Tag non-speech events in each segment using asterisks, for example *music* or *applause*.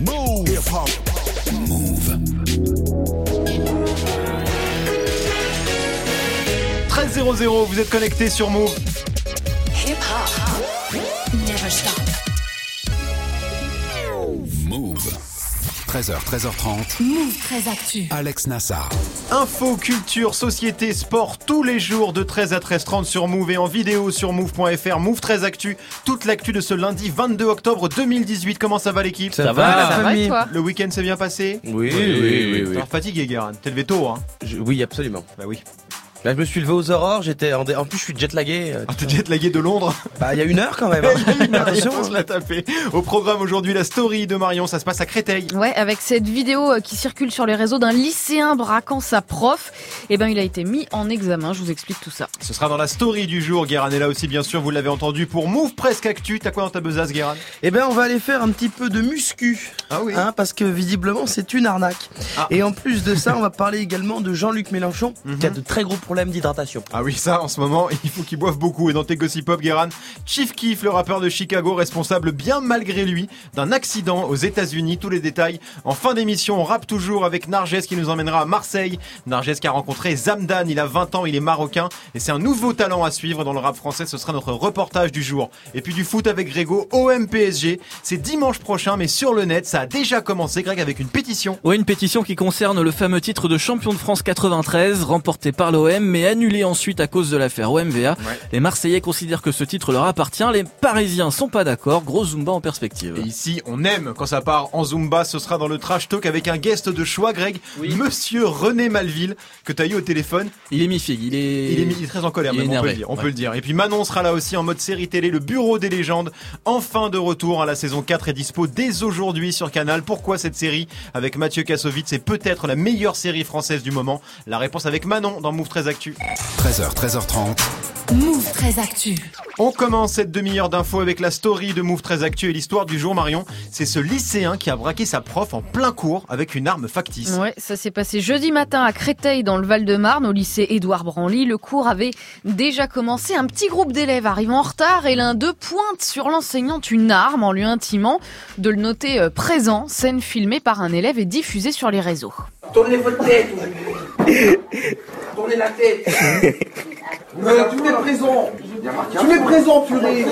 Move. Hip hop. Move. 13.00, vous êtes connectés sur Move. Hip hop. Never stop. 13h, 13h30. Move très actu. Alex Nassar. Info, culture, société, sport, tous les jours de 13 à 13h30 sur Move et en vidéo sur Move.fr. Move 13 Actu, toute l'actu de ce lundi 22 octobre 2018. Comment ça va l'équipe? Ça, va, Ça va et toi? Le week-end s'est bien passé? Oui, oui, oui. oui, T'es fatigué, Guérin. T'es levé tôt, hein Je- oui, absolument. Bah oui. Là, je me suis levé aux aurores, j'étais en, dé- en plus je suis jet lagué. euh, Ah, t'es jet lagué de Londres? Bah, il y a une heure quand même. *laughs* hein. Attention. On se l'a tapé. Au programme aujourd'hui, la story de Marion. Ça se passe à Créteil. Ouais, avec cette vidéo euh, qui circule sur les réseaux d'un lycéen braquant sa prof, eh ben il a été mis en examen. Je vous explique tout ça. Ce sera dans la story du jour. Guérin est là aussi, bien sûr. Vous l'avez entendu pour Move Presque Actu. T'as quoi dans ta besace, Guérin Eh ben, on va aller faire un petit peu de muscu. Ah oui. Hein, parce que visiblement c'est une arnaque. Ah. Et en plus de ça, on va parler également de Jean-Luc Mélenchon, Mhm. qui a de très gros problèmes d'hydratation. Ah oui, ça, en ce moment, *laughs* il faut qu'il boive beaucoup. Et dans tes gossip pop, Guérin, Chief Keef, le rappeur de Chicago, responsable bien malgré lui d'un accident aux États-Unis. Tous les détails en fin d'émission. On rappe toujours avec Narges qui nous emmènera à Marseille. Narges qui a rencontré Zamdan. Il a 20 ans, il est marocain. Et c'est un nouveau talent à suivre dans le rap français. Ce sera notre reportage du jour. Et puis du foot avec Grégo, OM PSG. C'est dimanche prochain, mais sur le net, ça a déjà commencé, Greg, avec une pétition. Oui, une pétition qui concerne le fameux titre de champion de France 93, remporté par l'OM, mais annulé ensuite à cause de l'affaire OMVA. Les Marseillais considèrent que ce titre leur appartient, les Parisiens sont pas d'accord, gros Zumba en perspective. Et ici, on aime quand ça part en Zumba. Ce sera dans le trash talk avec un guest de choix, Greg. Oui. Monsieur René Malville, que t'as eu au téléphone. Il est mi-figue, il est... Il est, il est très en colère, est même, on peut le dire. On Ouais. peut le dire. Et puis Manon sera là aussi en mode série télé, le bureau des légendes. Enfin de retour à la saison 4 est dispo dès aujourd'hui sur Canal. Pourquoi cette série avec Mathieu Kassovitz C'est peut-être la meilleure série française du moment? La réponse avec Manon dans Move 13 Actu. 13h, 13h30. Move très actu. On commence cette demi-heure d'infos avec la story de Move 13 Actu et l'histoire du jour Marion. C'est ce lycéen qui a braqué sa prof en plein cours avec une arme factice. Ouais, ça s'est passé jeudi matin à Créteil dans le Val-de-Marne au lycée Édouard Branly. Le cours avait déjà commencé. Un petit groupe d'élèves arrive en retard et l'un d'eux pointe sur l'enseignante une arme en lui intimant de le noter euh, présent. Scène filmée par un élève et diffusée sur les réseaux. Tournez votre tête Tournez la tête. *laughs* Tu es présent. Tu es présent, purée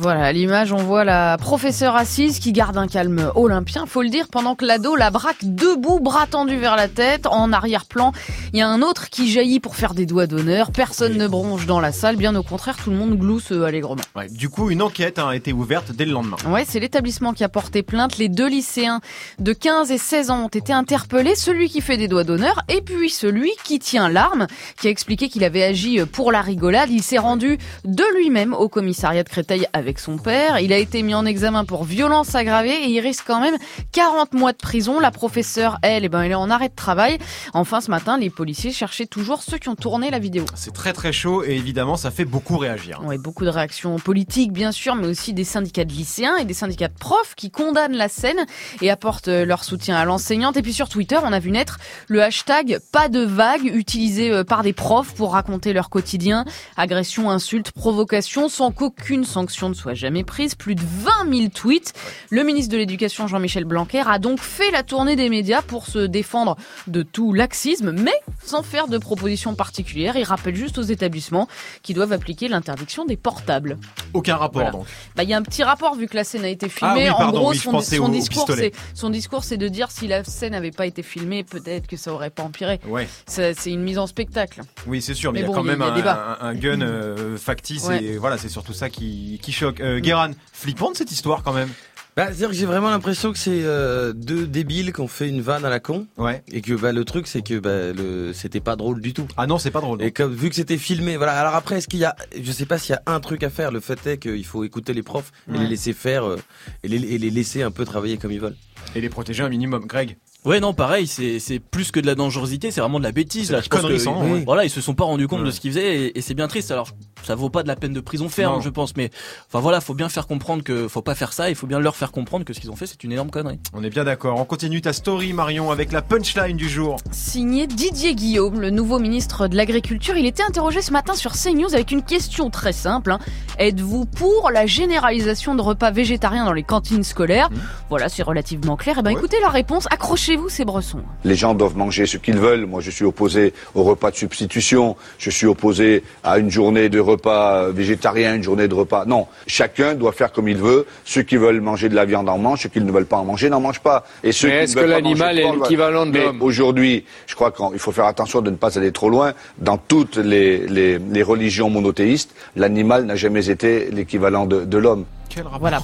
Voilà, à l'image, on voit la professeure assise qui garde un calme olympien, faut le dire, pendant que l'ado la braque debout, bras tendus vers la tête. En arrière-plan, il y a un autre qui jaillit pour faire des doigts d'honneur. Personne ne bronche dans la salle, bien au contraire, tout le monde glousse euh, allègrement. Ouais, du coup, une enquête a été ouverte dès le lendemain. Ouais, c'est l'établissement qui a porté plainte. Les deux lycéens de 15 et 16 ans ont été interpellés, celui qui fait des doigts d'honneur et puis celui qui tient l'arme, qui a expliqué qu'il avait agi pour la rigolade. Il s'est rendu de lui-même au commissariat de Créteil avec son père. Il a été mis en examen pour violence aggravée et il risque quand même 40 mois de prison. La professeure, elle, eh ben, elle est en arrêt de travail. Enfin, ce matin, les policiers cherchaient toujours ceux qui ont tourné la vidéo. C'est très très chaud et évidemment, ça fait beaucoup réagir. Ouais, beaucoup de réactions politiques, bien sûr, mais aussi des syndicats de lycéens et des syndicats de profs qui condamnent la scène et apportent euh, leur soutien à l'enseignante. Et puis sur Twitter, on a vu naître le hashtag pas de vague utilisé euh, par des profs pour raconter leur quotidien. Agression, insultes, provocation, sans qu'aucune sanction ne soit jamais prise. Plus de 20 000 tweets. Le ministre de l'Éducation, Jean-Michel Blanquer, a donc fait la tournée des médias pour se défendre de tout laxisme, mais sans faire de propositions particulières. Il rappelle juste aux établissements qui doivent appliquer l'interdiction des portables. Aucun rapport Voilà. donc. Bah, il y a un petit rapport vu que la scène a été filmée. Ah oui, en gros, oui, son, au- au discours, c'est son discours, c'est de dire si la scène n'avait pas été filmée, peut-être que ça aurait pas empiré. Ouais, C'est une mise en spectacle. oui, c'est sûr, mais, Mais il y a bon, quand y même il y a un, débat. un- un gun euh, factice Ouais. et voilà, c'est surtout ça qui, qui choque. Euh, Guéran, flippante cette histoire quand même. Bah, c'est-à-dire que j'ai vraiment l'impression que c'est euh, deux débiles qui ont fait une vanne à la con. Ouais. Et que bah, le truc, c'est que bah, le... c'était pas drôle du tout. Ah non, c'est pas drôle. Et comme vu que c'était filmé, voilà. Alors après, est-ce qu'il y a, je sais pas s'il y a un truc à faire. Le fait est qu'il faut écouter les profs et Ouais. les laisser faire euh, et, les, et les laisser un peu travailler comme ils veulent. Et les protéger un minimum. Greg, Ouais, non, pareil, c'est c'est plus que de la dangerosité, c'est vraiment de la bêtise. Là, la je pense que, ouais. voilà, ils se sont pas rendus compte Ouais. de ce qu'ils faisaient et, et c'est bien triste. Alors, ça vaut pas de la peine de prison ferme, Non. je pense. Mais enfin voilà, faut bien faire comprendre que faut pas faire ça. Il faut bien leur faire comprendre que ce qu'ils ont fait, c'est une énorme connerie. On est bien d'accord. On continue ta story, Marion, avec la punchline du jour. Signé Didier Guillaume, le nouveau ministre de l'Agriculture. Il était interrogé ce matin sur CNews avec une question très simple. hein. Êtes-vous pour la généralisation de repas végétariens dans les cantines scolaires Voilà, c'est relativement clair. Eh ben, Mmh. Ouais. écoutez la réponse. Accrochez-vous, ces bressons. Les gens doivent manger ce qu'ils veulent. Moi, je suis opposé au repas de substitution. Je suis opposé à une journée de repas végétarien, une journée de repas. Non, chacun doit faire comme il veut. Ceux qui veulent manger de la viande en mangent, ceux qui ne veulent pas en manger n'en mangent pas. Et ceux Mais est-ce que l'animal est l'équivalent de l'homme Aujourd'hui, je crois qu'il faut faire attention de ne pas aller trop loin. Dans toutes les, les, les religions monothéistes, l'animal n'a jamais été l'équivalent de, de l'homme. Quel rapport Voilà.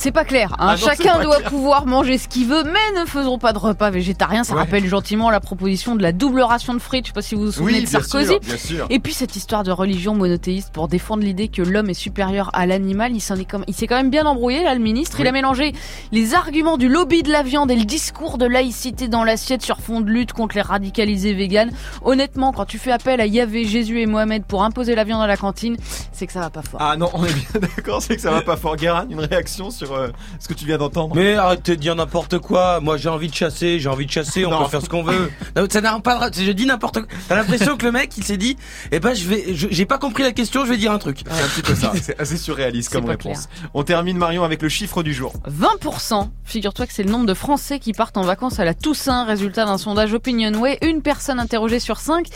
C'est pas clair. hein. Ah non, Chacun doit clair. pouvoir manger ce qu'il veut, mais ne faisons pas de repas végétariens. Ça Ouais. rappelle gentiment la proposition de la double ration de frites. Je sais pas si vous vous souvenez Oui, de Sarkozy. sûr, bien sûr. Et puis cette histoire de religion monothéiste pour défendre l'idée que l'homme est supérieur à l'animal, il s'en est comme, il s'est quand même bien embrouillé là, le ministre. Il a mélangé les arguments du lobby de la viande et le discours de laïcité dans l'assiette sur fond de lutte contre les radicalisés véganes. Honnêtement, quand tu fais appel à Yahvé, Jésus et Mohamed pour imposer la viande à la cantine, c'est que ça va pas fort. Ah non, on est bien *laughs* d'accord, c'est que ça va pas fort. Guérin, une réaction sur euh, ce que tu viens d'entendre Mais arrêtez de dire n'importe quoi. Moi, j'ai envie de chasser, j'ai envie de chasser, on Non. peut faire ce qu'on veut. *laughs* Non, ça n'a pas de... Je dis n'importe quoi. T'as l'impression que le mec, il s'est dit, eh ben, je vais, j'ai pas compris la question, je vais dire un truc. C'est un petit peu ça, *laughs* c'est assez surréaliste comme réponse. On termine Marion avec le chiffre du jour. 20%. Figure-toi que c'est le nombre de Français qui partent en vacances à la Toussaint. Résultat d'un sondage Opinionway. Une personne interrogée sur 5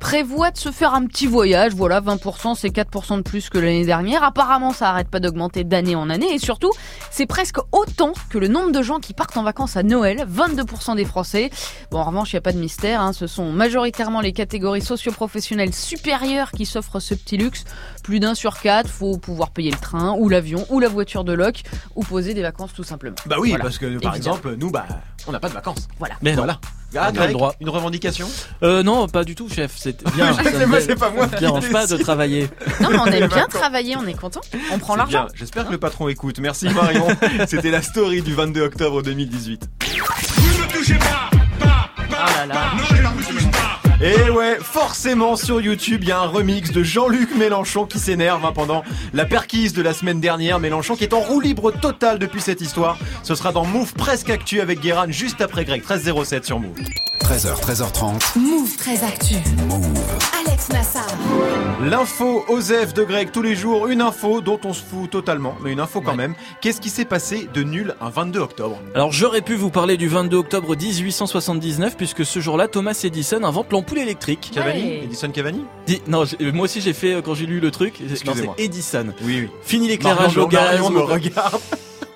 prévoit de se faire un petit voyage. Voilà, 20%, c'est 4% de plus que l'année dernière. Apparemment, ça arrête pas d'augmenter d'année en année. Et surtout, c'est presque autant que le nombre de gens qui partent en vacances à Noël. 22% des Français. Bon, en revanche, il n'y a pas de mystère. hein. Ce sont majoritairement les catégories socio-professionnelles supérieures qui s'offrent ce petit luxe. Plus d'un sur quatre, faut pouvoir payer le train ou l'avion ou la voiture de loc ou poser des vacances tout simplement. Bah oui, Voilà. parce que par Évidemment. exemple, nous, bah, on n'a pas de vacances. Voilà. Mais. Voilà. On Ah, a le Greg, droit. une revendication? Euh, non, pas du tout, chef. C'est *laughs* bien. Pas, c'est pas moi qui dérange pas de travailler. Non, mais on aime bien travailler, on est content. On prend l'argent. J'espère que le patron écoute. Merci Marion. *laughs* C'était la story du 22 octobre 2018. Ah là là. Et ouais, forcément sur YouTube, il y a un remix de Jean-Luc Mélenchon qui s'énerve hein, pendant la perquise de la semaine dernière. Mélenchon qui est en roue libre totale depuis cette histoire. Ce sera dans Move presque actu avec Guéran juste après Greg 1307 sur Move. 13h, 13h30. Move très actu. Alex Nassar. L'info Osef de Greg tous les jours, une info dont on se fout totalement, mais une info quand Ouais. même. Qu'est-ce qui s'est passé de nul un 22 octobre? Alors j'aurais pu vous parler du 22 octobre 1879 puisque ce jour-là Thomas Edison invente l'ampoule électrique. Cavani Ouais. Edison Cavani Di- non, j'ai- moi aussi j'ai fait euh, quand j'ai lu le truc. Non, Excusez-moi. c'est Edison. Oui, oui. Fini l'éclairage au gaz. Marion me regarde.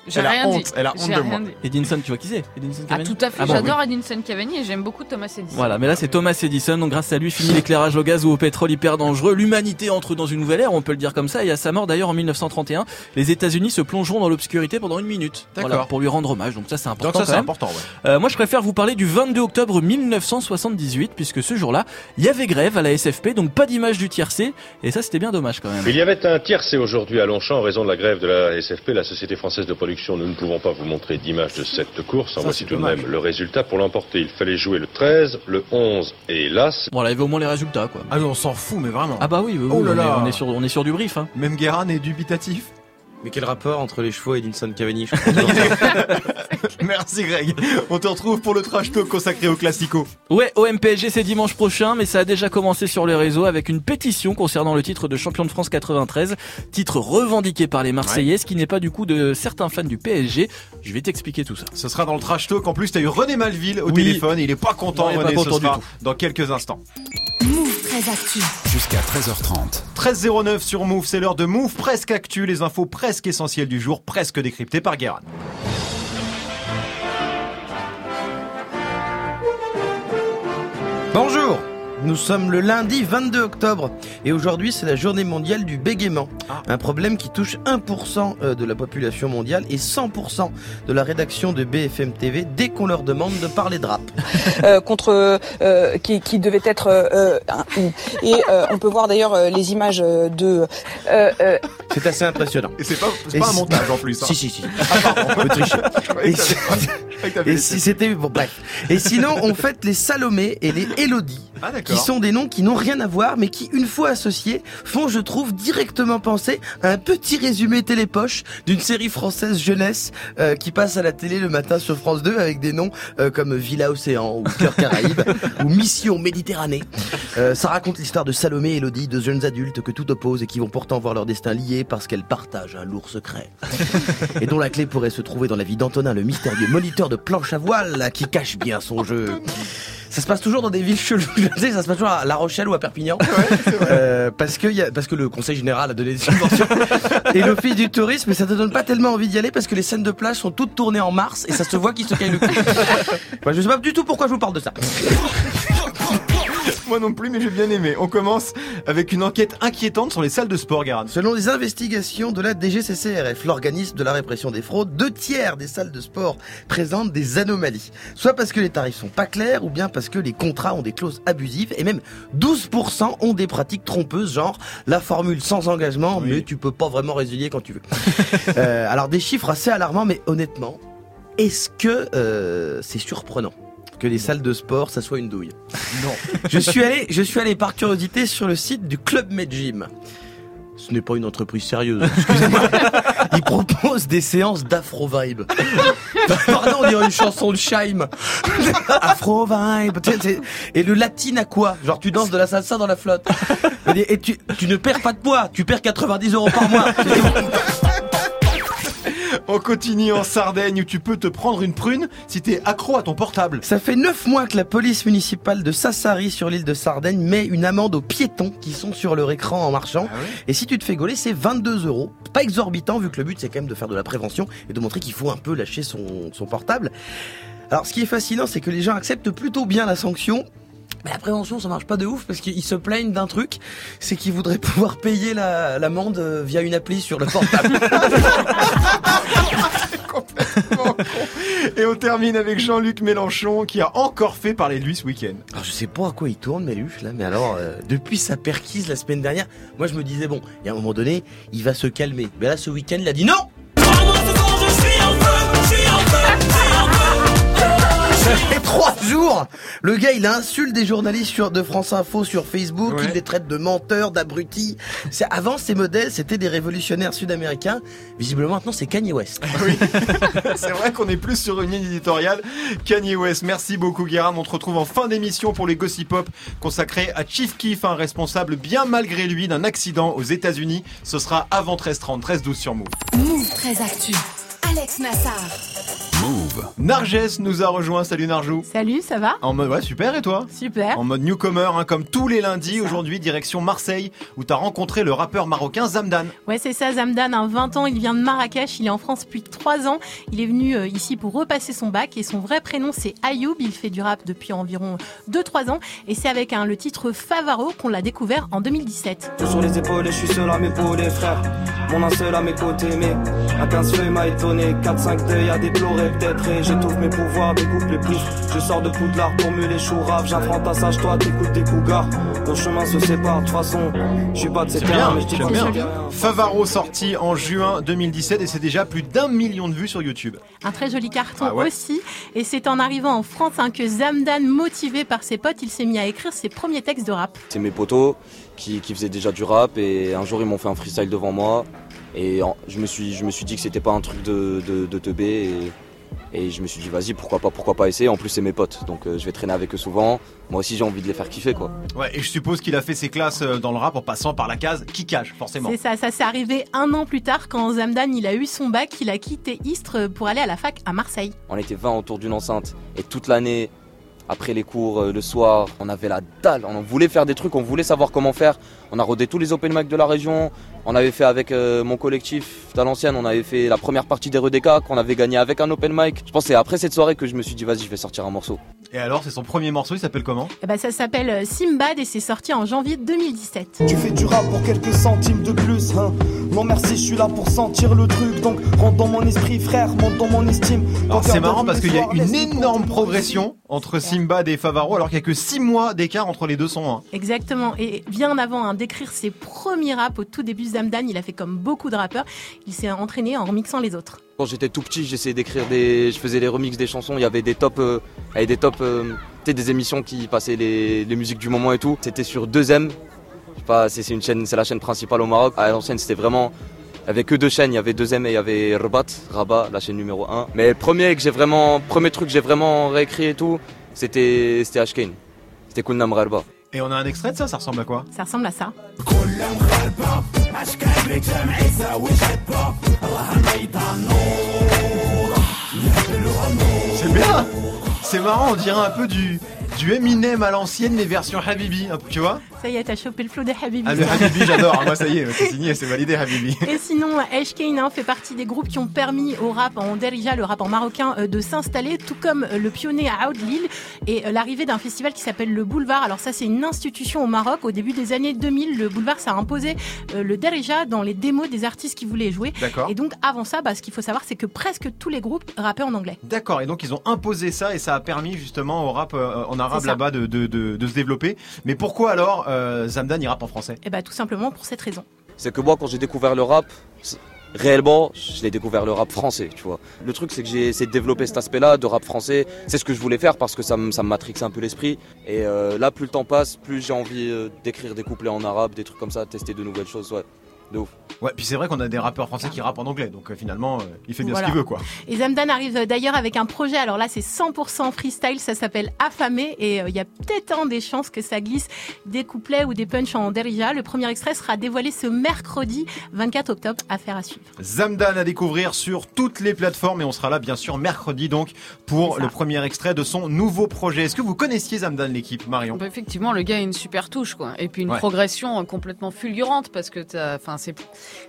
J'ai Elle a honte, dit. elle a honte J'ai de rien moi. dit. Edison, tu vois qui c'est? Edison Ah Cavani tout à fait, Ah bon, j'adore Edinson Cavani et j'aime beaucoup Thomas Edison. Voilà, mais là c'est Thomas Edison, donc grâce à lui, fini l'éclairage au gaz ou au pétrole hyper dangereux. L'humanité entre dans une nouvelle ère, on peut le dire comme ça, et à sa mort d'ailleurs en 1931, les États-Unis se plongeront dans l'obscurité pendant une minute. D'accord. Voilà, pour lui rendre hommage, donc ça c'est important Donc ça quand c'est même. important, ouais. Euh, moi je préfère vous parler du 22 octobre 1978, puisque ce jour-là, il y avait grève à la SFP, donc pas d'image du tiercé, et ça c'était bien dommage quand même. Il y avait un tiercé aujourd'hui à Longchamp en raison de la grève de la SFP, la Société Française de Production. Nous ne pouvons pas vous montrer d'image de cette course. En Ça, voici tout de même le résultat. Pour l'emporter, il fallait jouer le 13, le 11 et hélas, Voilà, il y avait au moins les résultats quoi. Ah mais on s'en fout, mais vraiment. Ah bah oui, oui, Oh là on, là. Est, on est sur on est sur du brief. Hein. Même Guérin est dubitatif. Mais quel rapport entre les chevaux et Edinson Cavani. *laughs* *laughs* Merci Greg. On te retrouve pour le trash talk consacré au classico. Ouais, OMPSG c'est dimanche prochain, mais ça a déjà commencé sur les réseaux avec une pétition concernant le titre de champion de France 93, titre revendiqué par les Marseillais, ce qui n'est pas du coup de certains fans du PSG. Je vais t'expliquer tout ça. Ce sera dans le trash talk. En plus, t'as eu René Malville au Oui. téléphone. Il est pas content, Non, il est René. pas ce content du sera tout. dans quelques instants. Move très actu. Jusqu'à 13h30. 13.09 sur Move, c'est l'heure de Move presque actu, les infos presque essentielles du jour, presque décryptées par Guérin. Bonjour nous sommes le lundi 22 octobre et aujourd'hui c'est la journée mondiale du bégaiement. Ah. Un problème qui touche 1% euh, de la population mondiale et 100% de la rédaction de BFM TV dès qu'on leur demande de parler de rap. *laughs* euh, contre euh, qui, qui devait être euh, un- et euh, on peut voir d'ailleurs les images de euh, euh, C'est assez impressionnant. Et c'est pas, c'est Et pas un montage en plus. hein. *laughs* Si, si, si. On peut tricher. *laughs* Je croyais Et si- Et c'était bon bref. Et sinon on fête les Salomé et les Élodie Ah qui qui sont des noms qui n'ont rien à voir, mais qui, une fois associés, font, je trouve, directement penser à un petit résumé télépoche d'une série française jeunesse euh, qui passe à la télé le matin sur France 2 avec des noms euh, comme Villa Océan ou Cœur Caraïbe *laughs* ou Mission Méditerranée. Euh, ça raconte l'histoire de Salomé et Elodie, deux jeunes adultes que tout oppose et qui vont pourtant voir leur destin lié parce qu'elles partagent un lourd secret. *laughs* et dont la clé pourrait se trouver dans la vie d'Antonin, le mystérieux moniteur de planche à voile qui cache bien son jeu. Ça se passe toujours dans des villes cheloues. Je sais, ça se passe toujours à La Rochelle ou à Perpignan. Euh, parce, que y a, parce que le Conseil Général a donné des subventions. et l'Office du Tourisme, mais ça te donne pas tellement envie d'y aller parce que les scènes de plage sont toutes tournées en mars et ça se voit qu'ils se caillent le cul. *laughs* Enfin, je sais pas du tout pourquoi je vous parle de ça. *laughs* *laughs* Moi non plus, mais j'ai bien aimé. On commence avec une enquête inquiétante sur les salles de sport, Garant. Selon les investigations de la DGCCRF, l'organisme de la répression des fraudes, deux tiers des salles de sport présentent des anomalies. Soit parce que les tarifs sont pas clairs, ou bien parce que les contrats ont des clauses abusives, et même 12% ont des pratiques trompeuses, genre la formule sans engagement, mais tu peux pas vraiment résilier quand tu veux. *laughs* Euh, alors des chiffres assez alarmants, mais honnêtement, est-ce que euh, c'est surprenant? Que les salles de sport, ça soit une douille. *laughs* Non. je suis allé, je suis allé par curiosité sur le site du Club Med Gym. Ce n'est pas une entreprise sérieuse. Excusez-moi. *laughs* Ils proposent des séances d'afro vibe. *laughs* Pardon, on dirait une chanson de Scheim. afro vibe. Et le latin à quoi Genre tu danses de la salsa dans la flotte. Et tu, tu ne perds pas de poids. Tu perds 90 euros par mois. On continue en Sardaigne où tu peux te prendre une prune si t'es accro à ton portable. Ça fait 9 mois que la police municipale de Sassari sur l'île de Sardaigne met une amende aux piétons qui sont sur leur écran en marchant. Ah et si tu te fais gauler, c'est 22 euros. Pas exorbitant vu que le but c'est quand même de faire de la prévention et de montrer qu'il faut un peu lâcher son, son portable. Alors ce qui est fascinant c'est que les gens acceptent plutôt bien la sanction mais la prévention, ça marche pas de ouf parce qu'ils se plaignent d'un truc, c'est qu'ils voudraient *laughs* pouvoir payer l'amende euh, via une appli sur le portable. *laughs* Complètement con. Et on termine avec Jean-Luc Mélenchon qui a encore fait parler de lui ce week-end. Alors je sais pas à quoi il tourne Méluche là, mais alors euh, depuis sa perquise la semaine dernière, moi je me disais bon, il y a un moment donné, il va se calmer. Mais là ce week-end, il a dit non *laughs* Et trois jours Le gars, il insulte des journalistes sur, de France Info sur Facebook, Ouais. il les traite de menteurs, d'abrutis. C'est- Avant, ces modèles, c'était des révolutionnaires sud-américains. Visiblement, maintenant, c'est Kanye West. *laughs* Oui, *laughs* c'est vrai qu'on est plus sur une ligne éditoriale. Kanye West, merci beaucoup Guérin. On te retrouve en fin d'émission pour les Gossip Pop consacrés à Chief Keef, un responsable bien malgré lui d'un accident aux États-Unis. Ce sera avant 13h30, 13h12 sur Move. Move très actu. Alex Nassar. Move. Narges nous a rejoint. Salut Narjou. Salut, ça va? En mode, ouais, super, et toi? Super. En mode newcomer, hein, comme tous les lundis, aujourd'hui, direction Marseille, où t'as rencontré le rappeur marocain Zamdan. Ouais, c'est ça, Zamdan, a 20 ans, il vient de Marrakech, il est en France depuis 3 ans. Il est venu euh, ici pour repasser son bac et son vrai prénom c'est Ayoub. Il fait du rap depuis environ 2-3 ans et c'est avec un, le titre Favaro qu'on l'a découvert en 2017. Je sur les épaules et je suis seul à m'épauler frère Mon un seul à mes côtés mais un 15 feuilles m'a étonné 4-5 deuils à déplorer peut-être Et j'étouffe mes pouvoirs, découpe les plis Je sors de Poudlard pour muer les choux rap J'affronte à sage toi t'écoutes des cougars Nos chemins se séparent de toute façon Je suis pas de ces C'est terrains bien, mais je dis bien. Favaro sorti en juin 2017 et c'est déjà plus d'un million de vues sur YouTube. Un très joli carton Ah ouais. aussi. Et c'est en arrivant en France hein, que Zamdan, motivé par ses potes, il s'est mis à écrire ses premiers textes de rap. C'est mes potos qui, qui faisaient déjà du rap et un jour ils m'ont fait un freestyle devant moi et je me suis, je me suis dit que c'était pas un truc de, de, de teubé et, et je me suis dit vas-y pourquoi pas pourquoi pas essayer. En plus c'est mes potes donc euh, je vais traîner avec eux souvent. Moi aussi j'ai envie de les faire kiffer quoi. Ouais, et je suppose qu'il a fait ses classes euh, dans le rap en passant par la case kickage, forcément. C'est ça, ça s'est arrivé un an plus tard quand Zamdan il a eu son bac, il a quitté Istres pour aller à la fac à Marseille. on était 20 autour d'une enceinte. Et toute l'année après les cours euh, le soir on avait la dalle. On voulait faire des trucs on voulait savoir comment faire on a rodé tous les open mic de la région on avait fait avec euh, mon collectif l'ancienne on avait fait la première partie des REDK qu'on avait gagné avec un open mic je pense que c'est après cette soirée que je me suis dit vas-y je vais sortir un morceau Et alors, c'est son premier morceau, il s'appelle comment? Eh ben, ça s'appelle euh, Simbad et c'est sorti en janvier 2017. Tu fais du rap pour quelques centimes de plus, hein. Non merci, je suis là pour sentir le truc, donc rentre dans mon esprit, frère, monte dans mon estime. Alors c'est marrant parce qu'il y a une énorme progression entre Simbad et Favaro alors qu'il y a que 6 mois d'écart entre les deux sons. hein. Exactement. Et bien avant hein, d'écrire ses premiers raps au tout début, Zamdan, il a fait comme beaucoup de rappeurs. Il s'est entraîné en remixant les autres. quand j'étais tout petit j'essayais d'écrire des je faisais les remixes des chansons il y avait des top euh, avait des top euh, des émissions qui passaient les, les musiques du moment et tout. C'était sur 2M. Je sais pas, c'est une chaîne, c'est la chaîne principale au Maroc. À l'ancienne, c'était vraiment. Il y avait que deux chaînes, il y avait 2M et il y avait Rabat, Rabat, la chaîne numéro 1. Mais premier que j'ai vraiment, premier truc que j'ai vraiment réécrit et tout, c'était, c'était Ashkane. C'était Kulnam Rarba. Et on a un extrait de ça, ça ressemble à quoi Ça ressemble à ça. C'est bien C'est marrant, on dirait un peu du, du Eminem à l'ancienne, mais version Habibi, peu, tu vois Ça y est, t'as chopé le flow des Habibi. Ah, le Habibi, j'adore, moi ça y est, c'est signé, c'est validé Habibi. Et sinon, Ashkane hein, fait partie des groupes qui ont permis au rap en Derija, le rap en marocain, euh, de s'installer, tout comme euh, le pionnier à Lille et euh, l'arrivée d'un festival qui s'appelle le Boulevard. Alors ça, c'est une institution au Maroc. Au début des années 2000, le Boulevard, ça a imposé euh, le Derija dans les démos des artistes qui voulaient jouer. D'accord. Et donc, avant ça, bah, ce qu'il faut savoir, c'est que presque tous les groupes rappaient en anglais. D'accord, et donc ils ont imposé ça et ça a permis justement au rap en arabe là-bas de, de, de, de se développer. Mais pourquoi alors euh, Zamdan il rappe en français? Et bah, tout simplement pour cette raison. C'est que moi, quand j'ai découvert le rap, c'est- réellement, je l'ai découvert le rap français, tu vois. Le truc, c'est que j'ai essayé de développer cet aspect-là de rap français. C'est ce que je voulais faire parce que ça me ça matrixe un peu l'esprit. Et euh, là, plus le temps passe, plus j'ai envie euh, d'écrire des couplets en arabe, des trucs comme ça, tester de nouvelles choses, ouais. De ouf. Ouais, puis c'est vrai qu'on a des rappeurs français qui rappent en anglais, donc euh, finalement euh, il fait bien Voilà. ce qu'il veut quoi. Et Zamdan arrive euh, d'ailleurs avec un projet, alors là c'est 100% freestyle, ça s'appelle Affamé et euh, il y a peut-être un des chances que ça glisse des couplets ou des punchs en derija. Le premier extrait sera dévoilé ce mercredi 24 octobre, affaire à suivre. Zamdan à découvrir sur toutes les plateformes et on sera là bien sûr mercredi donc pour le premier extrait de son nouveau projet. Est-ce que vous connaissiez Zamdan l'équipe Marion? Bah, effectivement, le gars a une super touche, quoi. Et puis une Ouais. progression complètement fulgurante parce que t'as, enfin, c'est,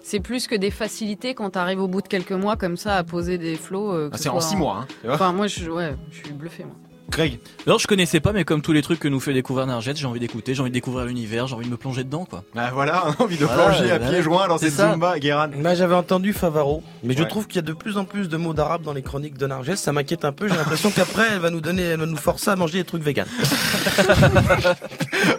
c'est plus que des facilités quand t'arrives au bout de quelques mois comme ça à poser des flots. euh, Ah, ce c'est en six mois, hein, tu. Enfin, moi, je, ouais, je suis bluffé, moi. Greg Alors je connaissais pas, mais comme tous les trucs que nous fait découvrir Narjet, j'ai envie d'écouter, j'ai envie de découvrir l'univers, j'ai envie de me plonger dedans, quoi. Bah voilà, *laughs* on a envie de Voilà, plonger à bah pieds joints dans C'est cette ça. Zumba, Guéran. Moi j'avais entendu Favaro, mais je trouve qu'il y a de plus en plus de mots d'arabe dans les chroniques de Narges. Ça m'inquiète un peu. J'ai l'impression qu'après elle va nous donner, elle va nous forcer à manger des trucs véganes. *laughs*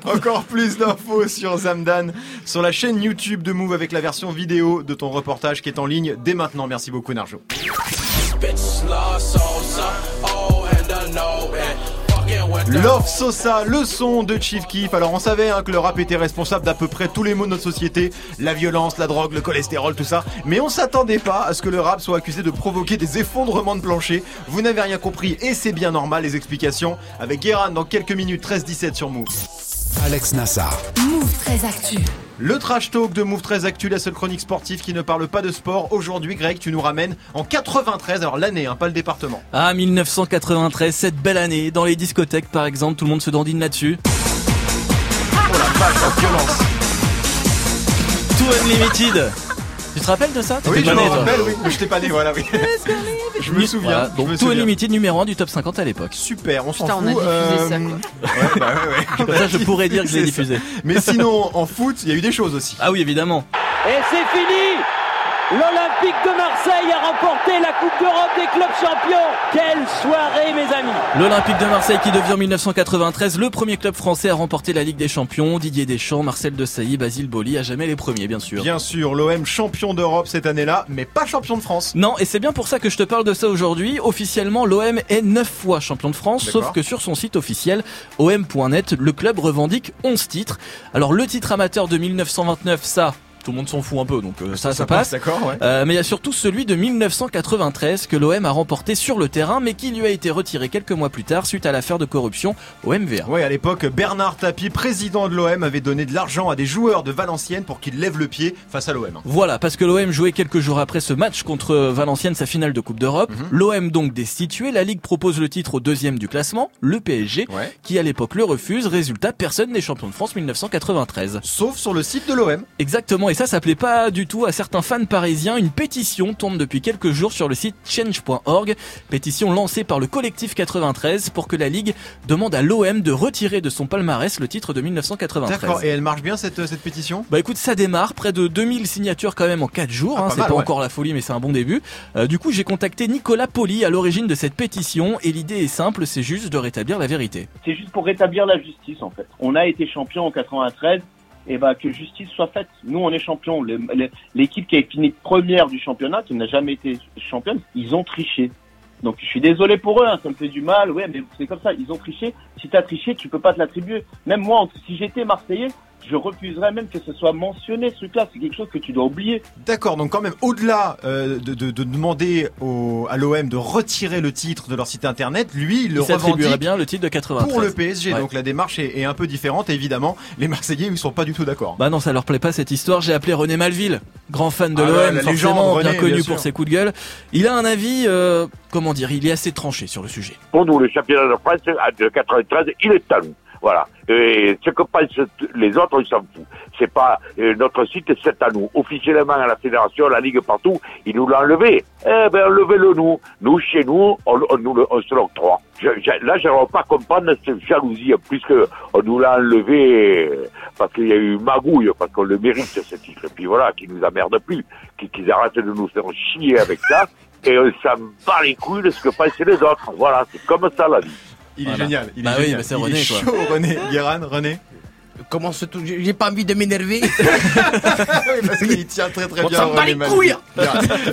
Encore plus d'infos sur Zamdan sur la chaîne YouTube de Move avec la version vidéo de ton reportage qui est en ligne dès maintenant. Merci beaucoup Narjo. Love Sosa, le son de Chief Keef. Alors on savait hein, que le rap était responsable d'à peu près tous les maux de notre société, la violence, la drogue, le cholestérol, tout ça. Mais on s'attendait pas à ce que le rap soit accusé de provoquer des effondrements de plancher. Vous n'avez rien compris et c'est bien normal les explications avec Guéran dans quelques minutes 13-17 sur Move. Alex Nassar. Move très actu. Le trash talk de Move 13 Actu, la seule chronique sportive qui ne parle pas de sport. Aujourd'hui, Greg, tu nous ramènes en 93, alors l'année, hein, pas le département. Ah, 1993, cette belle année, dans les discothèques par exemple, tout le monde se dandine là-dessus. Oh la vache, la violence. Tout Unlimited Tu te rappelles de ça? Oui, je me rappelle, oui, mais je t'ai pas dit, voilà, oui. *laughs* je me souviens. Voilà, donc me tout souviens. Unlimited numéro 1 du top 50 à l'époque. Super, on s'en fout. on a diffusé ça, euh, quoi. Ouais, bah ouais, ouais. *laughs* Comme ça, je pourrais dire que je l'ai diffusé. Mais sinon, en foot, il y a eu des choses aussi. Ah oui, évidemment. Et c'est fini L'Olympique de Marseille a remporté la Coupe d'Europe des clubs champions. Quelle soirée, mes amis L'Olympique de Marseille qui devient en 1993 le premier club français à remporter la Ligue des Champions. Didier Deschamps, Marcel Desailly, Basile Boli, à jamais les premiers, bien sûr. Bien sûr, l'OM champion d'Europe cette année-là, mais pas champion de France. Non, et c'est bien pour ça que je te parle de ça aujourd'hui. Officiellement, l'OM est 9 fois champion de France, sauf que sur son site officiel, om.net, le club revendique 11 titres. Alors le titre amateur de 1929, ça, tout le monde s'en fout un peu, donc euh, ça, ça, passe. D'accord, ouais. Euh, mais il y a surtout celui de 1993 que l'OM a remporté sur le terrain, mais qui lui a été retiré quelques mois plus tard suite à l'affaire de corruption au MVA. Ouais, à l'époque, Bernard Tapie, président de l'OM, avait donné de l'argent à des joueurs de Valenciennes pour qu'ils lèvent le pied face à l'OM. Voilà, parce que l'OM jouait quelques jours après ce match contre Valenciennes, sa finale de Coupe d'Europe. Mhm. L'OM donc destitué, la Ligue propose le titre au deuxième du classement, le PSG, Ouais. qui à l'époque le refuse. Résultat, personne n'est champion de France 1993. Sauf sur le site de l'OM. Exactement, et ça, ça plaît pas du tout à certains fans parisiens. Une pétition tourne depuis quelques jours sur le site change.org, pétition lancée par le collectif 93 pour que la Ligue demande à l'OM de retirer de son palmarès le titre de 1993. D'accord, et elle marche bien cette, cette pétition? Bah écoute, ça démarre, près de 2000 signatures quand même en 4 jours, Ah, hein, c'est pas ouais. encore la folie mais c'est un bon début. Euh, du coup j'ai contacté Nicolas Poli à l'origine de cette pétition et l'idée est simple, c'est juste de rétablir la vérité. C'est juste pour rétablir la justice en fait. On a été champion en 93 et bah que justice soit faite. Nous on est champion. L'équipe qui a fini première du championnat, qui n'a jamais été championne, ils ont triché. Donc je suis désolé pour eux, hein, ça me fait du mal, ouais, mais c'est comme ça, ils ont triché. Si t'as triché, tu peux pas te l'attribuer. Même moi, si j'étais Marseillais, je refuserais même que ce soit mentionné ce truc-là. C'est quelque chose que tu dois oublier. D'accord, donc quand même, au-delà euh, de, de- de demander au, à l'OM de retirer le titre de leur site internet, lui, il le Il revendique bien le titre de 93. pour le PSG. Ouais. Donc la démarche est, est un peu différente. Et évidemment, les Marseillais, ils sont pas du tout d'accord. Bah non, ça leur plaît pas cette histoire. J'ai appelé René Malville, grand fan de Ah l'OM, forcément légende, René, bien connu bien pour ses coups de gueule. Il a un avis, euh, comment dire, il est assez tranché sur le sujet. Pour nous, le championnat de France de 93, il est nous. Voilà. Et ce que pensent les autres, on s'en fout. C'est pas euh, notre site, c'est à nous. Officiellement à la fédération, à la ligue partout, ils nous l'ont enlevé. Eh ben, enlevez-le nous. Nous, chez nous, on, on on se l'octroie. Je, je, là, j'aimerais pas comprendre cette jalousie, puisque on nous l'a enlevé parce qu'il y a eu magouille, parce qu'on le mérite ce titre. Et puis voilà, qu'ils nous emmerdent plus, qu'ils qu'ils arrêtent de nous faire chier avec ça. Et on s'en bat les couilles de ce que pensent les autres. Voilà, c'est comme ça la vie. Il Voilà. est génial. Il Bah est oui, génial. bah c'est il René, est quoi. chaud, René. *laughs* Guéran, René. Comment se tout J'ai pas envie de m'énerver. *laughs* oui, parce qu'il tient très très On bien. s'en bat les couilles.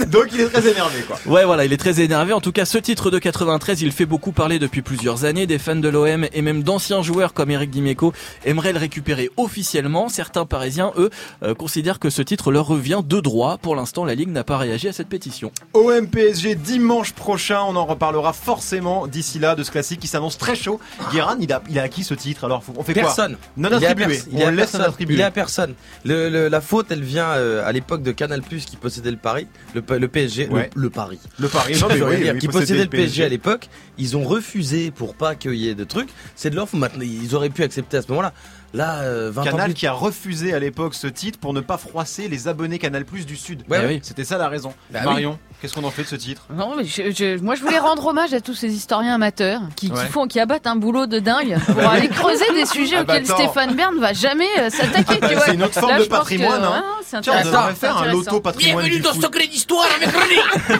Donc il est très énervé, quoi. Ouais, voilà, il est très énervé. En tout cas, ce titre de 93, il fait beaucoup parler depuis plusieurs années. Des fans de l'OM et même d'anciens joueurs comme Eric Dimeco aimeraient le récupérer officiellement. Certains Parisiens, eux, euh, considèrent que ce titre leur revient de droit. Pour l'instant, la Ligue n'a pas réagi à cette pétition. OM PSG dimanche prochain, on en reparlera forcément d'ici là de ce classique qui s'annonce très chaud. Guéran, il a, il a acquis ce titre, alors on fait Personne. quoi à attribué. il est personne. attribué. Il est à personne. Le, le- la faute, elle vient euh, à l'époque de Canal Plus qui possédait le Paris, le, PSG, Ouais. le, Paris. Le Paris, non, mais *laughs* Je veux oui, dire, oui, qui possédait le PSG, à l'époque. Ils ont refusé pour pas qu'il y ait de trucs. C'est de l'offre. Maintenant, ils auraient pu accepter à ce moment-là. Là, euh, 20 ans Canal plus qui a refusé à l'époque ce titre pour ne pas froisser les abonnés Canal Plus du Sud. Ouais, Eh oui. C'était ça la raison. Bah oui. Qu'est-ce qu'on en fait de ce titre? Non, mais je- je- moi je voulais rendre hommage à tous ces historiens amateurs qui, qui Ouais. font, qui abattent un boulot de dingue pour aller creuser des sujets Ah bah auxquels attends. Stéphane Bern va jamais euh, s'attaquer. bah, tu vois. c'est une autre forme Là, de je pense patrimoine, que- hein. ouais, non, c'est Tiens, on intéressant, devrait faire c'est un intéressant. loto patrimoine du foot. Secret d'Histoire avec René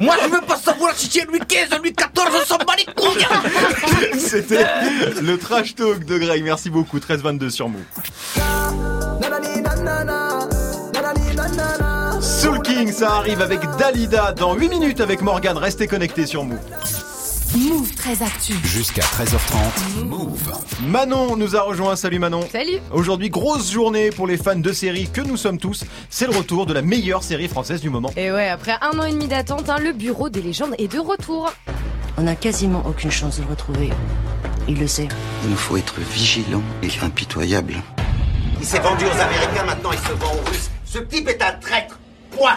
*laughs* Moi, je veux pas savoir si c'est Louis XV, Louis XIV, on s'en bat les couilles C'était le trash talk de Greg. Merci beaucoup. 13-22 sur. Soul King, ça arrive avec Dalida dans 8 minutes avec Morgan. Restez connectés sur Move. Move très actu. Jusqu'à 13h30. Move. Manon nous a rejoint. Salut Manon. Salut. Aujourd'hui, grosse journée pour les fans de séries que nous sommes tous. C'est le retour de la meilleure série française du moment. Et ouais, après un an et demi d'attente, hein, le bureau des légendes est de retour. On n'a quasiment aucune chance de le retrouver. Il le sait. Il nous faut être vigilant et impitoyable. Il s'est vendu aux Américains, maintenant il se vend aux Russes. Ce type est un traître. 快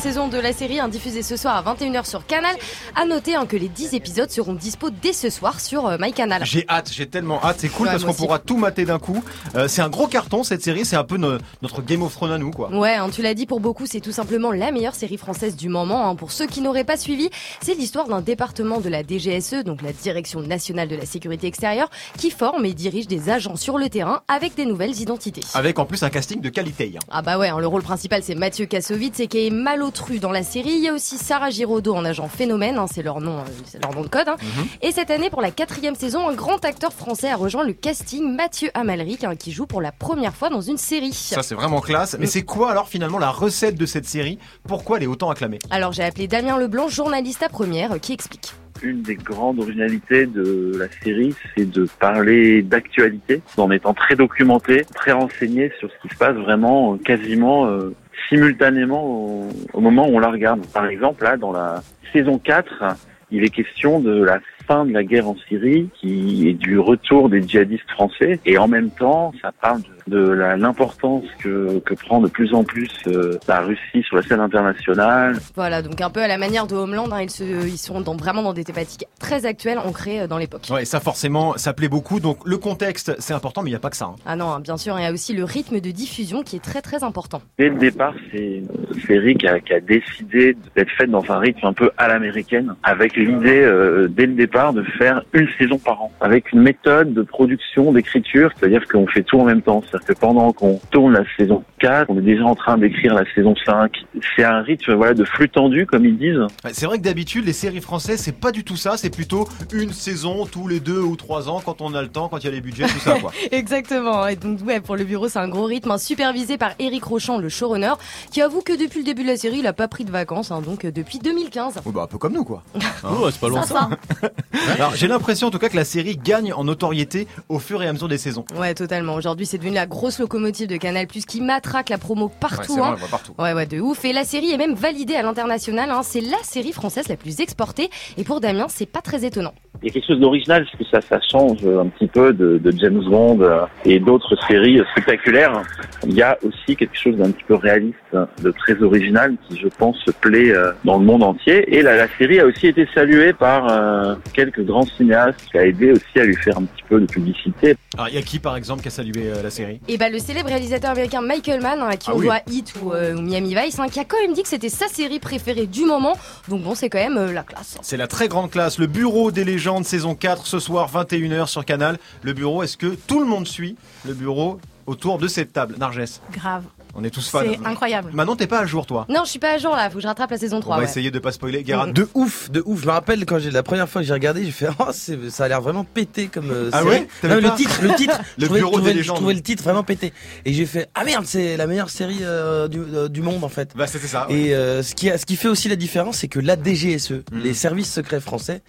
saison de la série, hein, diffusée ce soir à 21h sur Canal. À noter hein, que les 10 épisodes seront dispo dès ce soir sur euh, MyCanal. J'ai hâte, j'ai tellement hâte. C'est cool Ouais, parce qu'on pourra tout mater d'un coup. Euh, c'est un gros carton cette série. C'est un peu no- notre Game of Thrones à nous, quoi. Ouais, hein, tu l'as dit, pour beaucoup, c'est tout simplement la meilleure série française du moment. hein. Pour ceux qui n'auraient pas suivi, c'est l'histoire d'un département de la DGSE, donc la Direction nationale de la sécurité extérieure, qui forme et dirige des agents sur le terrain avec des nouvelles identités. Avec en plus un casting de qualité. hein. Ah bah ouais, hein, le rôle principal c'est Mathieu Kassovitz et qui est malotru dans la série. Il y a aussi Sarah Giraudot en agent phénomène, hein, c'est leur nom, euh, c'est leur nom de code. hein. Mhm. Et cette année, pour la quatrième saison, un grand acteur français a rejoint le casting, Mathieu Amalric, hein, qui joue pour la première fois dans une série. Ça, c'est vraiment classe. Mais c'est quoi alors finalement la recette de cette série? Pourquoi elle est autant acclamée? Alors j'ai appelé Damien Leblanc, journaliste à première, euh, qui explique. Une des grandes originalités de la série, c'est de parler d'actualité en étant très documenté, très renseigné sur ce qui se passe vraiment euh, quasiment euh, simultanément au, moment où on la regarde. Par exemple, là, dans la saison 4, il est question de la fin de la guerre en Syrie qui est du retour des djihadistes français et en même temps ça parle de, l'importance que, que prend de plus en plus euh, la Russie sur la scène internationale. Voilà, donc un peu à la manière de Homeland, hein, ils, se, ils sont dans- vraiment dans des thématiques très actuelles, ancrées euh, dans l'époque. Ouais, ça forcément, ça plaît beaucoup. Donc le contexte, c'est important, mais il n'y a pas que ça. hein. Ah non, hein, bien sûr, il y a aussi le rythme de diffusion qui est très très important. Dès le départ, c'est une série qui a, qui a décidé d'être faite dans un rythme un peu à l'américaine, avec l'idée euh, dès le départ départ de faire une saison par an, avec une méthode de production, d'écriture, c'est-à-dire qu'on fait tout en même temps. C'est-à-dire que pendant qu'on tourne la saison 4, on est déjà en train d'écrire la saison 5. C'est un rythme voilà de flux tendu, comme ils disent. C'est vrai que d'habitude, les séries françaises, c'est pas du tout ça. C'est plutôt une saison tous les deux ou trois ans quand on a le temps, quand il y a les budgets, tout ça, quoi. *laughs* Exactement. Et donc, ouais, pour le bureau, c'est un gros rythme, hein, supervisé par Eric Rochant, le showrunner, qui avoue que depuis le début de la série, il a pas pris de vacances, hein, donc euh, depuis 2015. Oh, bah, un peu comme nous, quoi. *laughs* Ouais, c'est pas loin Ça, ça. *laughs* *laughs* Alors, j'ai l'impression, en tout cas, que la série gagne en notoriété au fur et à mesure des saisons. Ouais, totalement. Aujourd'hui, c'est devenu la grosse locomotive de Canal+, qui matraque la promo Ouais, partout. vrai, hein. partout. Ouais, ouais, de ouf. Et la série est même validée à l'international. hein. C'est la série française la plus exportée. Et pour Damien, c'est pas très étonnant. Il y a quelque chose d'original parce que ça, ça change un petit peu de, de James Bond euh, et d'autres séries spectaculaires. Il y a aussi quelque chose d'un petit peu réaliste, de très original qui, je pense, se plaît euh, dans le monde entier. Et la, la série a aussi été saluée par euh, quelques grands cinéastes qui a aidé aussi à lui faire un petit peu de publicité. Alors, il y a qui, par exemple, qui a salué euh, la série? Et bah, le célèbre réalisateur américain Michael Mann, hein, à qui Ah on oui. doit Hit ou, euh, ou Miami Vice, hein, qui a quand même dit que c'était sa série préférée du moment. Donc bon, c'est quand même euh, la classe. C'est la très grande classe, le bureau des légendes, saison 4, ce soir, 21h sur Canal. Le bureau, est-ce que tout le monde suit le bureau autour de cette table Narges, Grave. on est tous fans. C'est incroyable. Manon, t'es pas à jour, toi Non, je suis pas à jour là, faut que je rattrape la saison On 3. va ouais. essayer de pas spoiler. Guérin, De ouf, de ouf. Je me rappelle quand j'ai la première fois que j'ai regardé, j'ai fait oh, ça a l'air vraiment pété comme euh, Ah série. ouais Non, le titre, le titre, *laughs* Le je trouvais, bureau je trouvais- des je légendes. trouvais le titre vraiment pété. Et j'ai fait ah merde, c'est la meilleure série euh, du, euh, du monde en fait. Bah, c'était ça. ouais. Et euh, ce, qui ce qui fait aussi la différence, c'est que la DGSE, Mm. les services secrets français,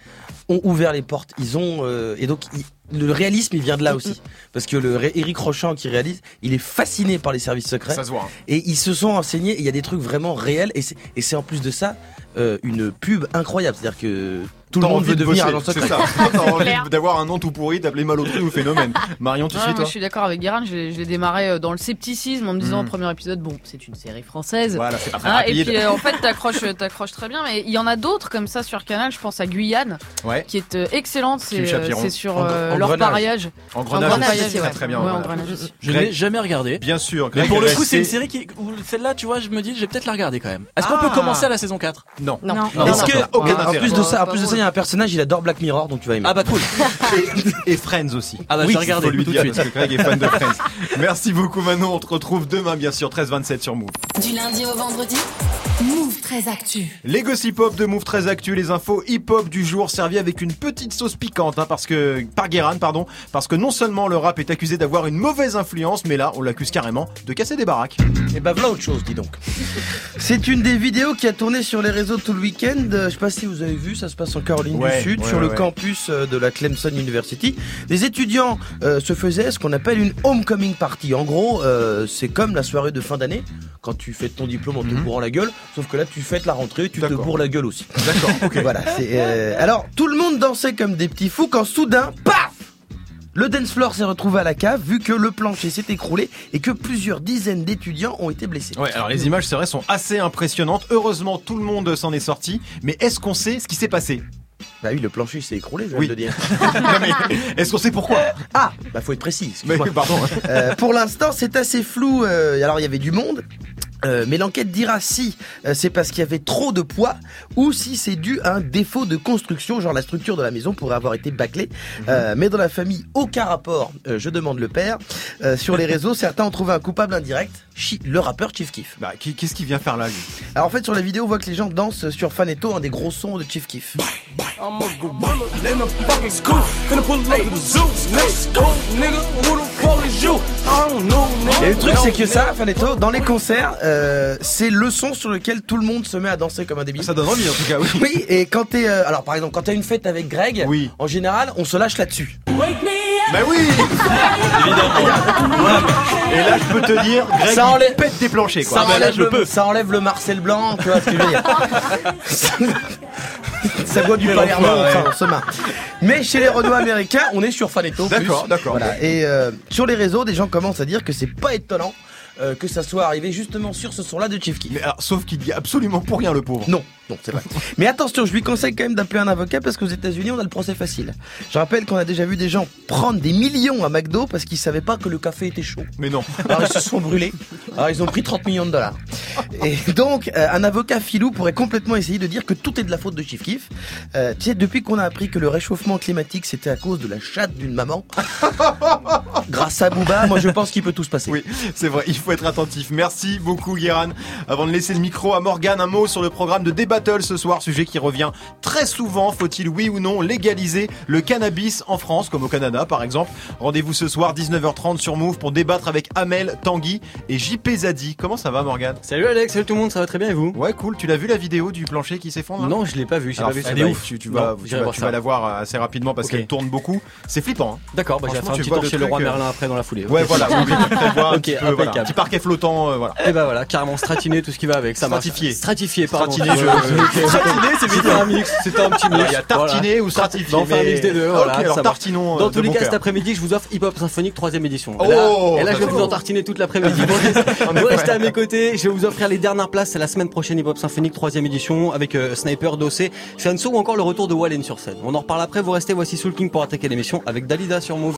ont ouvert les portes. Ils ont euh, et donc ils- le réalisme, il vient de là aussi, parce que le Eric Rochant qui réalise, il est fasciné par les services secrets. Ça se voit. hein. Et ils se sont enseignés, il y a des trucs vraiment réels, et c'est en plus de ça euh, une pub incroyable. C'est-à-dire que tout le monde veut de devenir bosser, agent secret. C'est ça. *laughs* T'as envie clair. d'avoir un nom tout pourri, d'appeler Malotru ou Phénomène. Marion, tu Ouais, suis, toi je suis d'accord avec Guérin, je l'ai je l'ai démarré euh, dans le scepticisme en me disant au premier épisode, bon, c'est une série française. Voilà, c'est pas très Ah, et rapide. puis euh, en fait t'accroches t'accroches très bien mais il y en a d'autres comme ça sur Canal je pense à Guyane Ouais. qui est euh, excellente c'est euh, sur euh, leur Engrenage. pariage Engrenage, Engrenage aussi, ouais. très bien. aussi. Je l'ai jamais regardé. Bien sûr. Mais pour le coup, c'est une série qui, celle-là, tu vois, je me dis, je vais peut-être la regarder quand même. Est-ce qu'on Ah. peut commencer à la saison 4 Non. Non. Non. Est-ce que aucun en plus de ça, en plus de ça, il y a un personnage, il adore Black Mirror, donc tu vas aimer. Ah bah cool. *laughs* Et Friends aussi. Ah bah oui, j'ai regardé lui tout de suite. parce que Greg est fan de Friends. Merci beaucoup Manon, on te retrouve demain bien sûr 13-27 sur Move. Du lundi au vendredi, Move très actu. Les gossip hop de Move très actu, les infos hip hop du jour servis avec une petite sauce piquante hein, parce que par Guérin pardon, parce que non seulement le rap est accusé d'avoir une mauvaise influence, mais là on l'accuse carrément de casser des baraques. Et bah voilà autre chose, dis donc. *laughs* C'est une des vidéos qui a tourné sur les réseaux tout le week-end. Euh, Je sais pas si vous avez vu, ça se passe en Caroline Ouais, du Sud, ouais, sur ouais, le campus euh, de la Clemson University. Les étudiants euh, se faisaient ce qu'on appelle une homecoming party. En gros, euh, c'est comme la soirée de fin d'année, quand tu fêtes ton diplôme en te bourrant la gueule, sauf que là tu fêtes la rentrée, tu te bourres la gueule aussi. D'accord, ok. *laughs* Voilà. euh, Alors, tout le monde dansait comme des petits fous quand soudain, paf le dance floor s'est retrouvé à la cave vu que le plancher s'est écroulé et que plusieurs dizaines d'étudiants ont été blessés. Ouais, alors les images c'est vrai sont assez impressionnantes. Heureusement tout le monde s'en est sorti, mais est-ce qu'on sait ce qui s'est passé? Bah oui, le plancher s'est écroulé, je viens Oui. de le dire. *laughs* Est-ce qu'on sait pourquoi? Ah, bah faut être précis. Mais pardon. Euh, pour l'instant, c'est assez flou. euh, alors, il y avait du monde. Euh, mais l'enquête dira si euh, c'est parce qu'il y avait trop de poids ou si c'est dû à un défaut de construction, genre la structure de la maison pourrait avoir été bâclée. Euh, mais dans la famille, aucun rapport. euh, je demande le père. Euh, sur les réseaux, certains ont trouvé un coupable indirect, Chi- le rappeur Chief Keef. Bah, qui- qu'est-ce qu'il vient faire là lui? Alors en fait, sur la vidéo, on voit que les gens dansent sur Faneto, un des gros sons de Chief Keef. Et le truc, c'est que ça, Faneto, dans les concerts, euh, c'est le son sur lequel tout le monde se met à danser comme un débile. Ça donne envie en tout cas, oui. *laughs* Oui, et quand t'es, euh, alors par exemple, quand t'as une fête avec Greg, Oui. en général, on se lâche là-dessus. Bah oui *laughs* Et là je peux te dire, Greg Ça enlève- pète des planchers quoi. Ça, bah là, enlève je le, peux. ça enlève le Marcel Blanc, tu vois ce que je veux dire. *laughs* ça boit du Palermo, enfoiré. enfin, on se marre. Mais chez les Renault américains, on est sur Faneto. D'accord, d'accord. Voilà. Et euh, sur les réseaux, des gens commencent à dire que c'est pas étonnant euh, que ça soit arrivé justement sur ce son-là de Chief Keef. Mais alors, sauf qu'il y a absolument pour rien le pauvre. Non, non, c'est vrai. Mais attention, je lui conseille quand même d'appeler un avocat parce qu'aux États-Unis, on a le procès facile. Je rappelle qu'on a déjà vu des gens prendre des millions à McDo parce qu'ils savaient pas que le café était chaud. Mais non. Alors ils se sont brûlés. Alors ils ont pris 30 millions de dollars. Et donc euh, un avocat filou pourrait complètement essayer de dire que tout est de la faute de Chief Keef. Euh, tu sais, depuis qu'on a appris que le réchauffement climatique c'était à cause de la chatte d'une maman, *laughs* grâce à Booba, moi je pense qu'il peut tout se passer. Oui, c'est vrai, il faut être attentif. Merci beaucoup Guéran. Avant de laisser le micro à Morgane, un mot sur le programme de Ce soir, sujet qui revient très souvent. Faut-il, oui ou non, légaliser le cannabis en France, comme au Canada par exemple? Rendez-vous ce soir, 19h30 sur Move pour débattre avec Amel, Tanguy et JP Zadi. Comment ça va Morgane? Salut Alex, salut tout le monde, ça va très bien et vous? Ouais, cool. Tu l'as vu la vidéo du plancher qui s'effondre Non, je l'ai pas vu, j'ai pas vu ça. ouf. Tu, tu vas, Non, tu j'irai vas, voir tu ça. vas la voir assez rapidement parce qu'elle tourne beaucoup. C'est flippant. Hein. D'accord, bah, j'ai fait un tu petit tour chez le roi euh, Merlin après dans la foulée. Ouais, voilà. *laughs* un petit, peu, voilà, impeccable. petit parquet flottant. euh, voilà. Et bah voilà, carrément stratiné, tout ce qui va avec, ça. Stratifié. Stratifié, pardon. Stratiné, je- *laughs* Stratiné, c'est C'était un mix, c'était un petit mix. Il y a tartiné Voilà. ou stratifié, on fait un mix des deux, alors tartinons, euh, Dans tous les cas, cet après-midi, je vous offre Hip Hop Symphonique, troisième édition. Oh, et là, je vais va. vous en tartiner toute l'après-midi. *laughs* Vous restez- à mes côtés, je vais vous offrir les dernières places, c'est la semaine prochaine Hip Hop Symphonique, troisième édition, avec euh, Sniper, Dossé, Fianso ou encore le retour de Wallen sur scène. On en reparle après, vous restez, voici Soul King pour attaquer l'émission avec Dalida sur Move.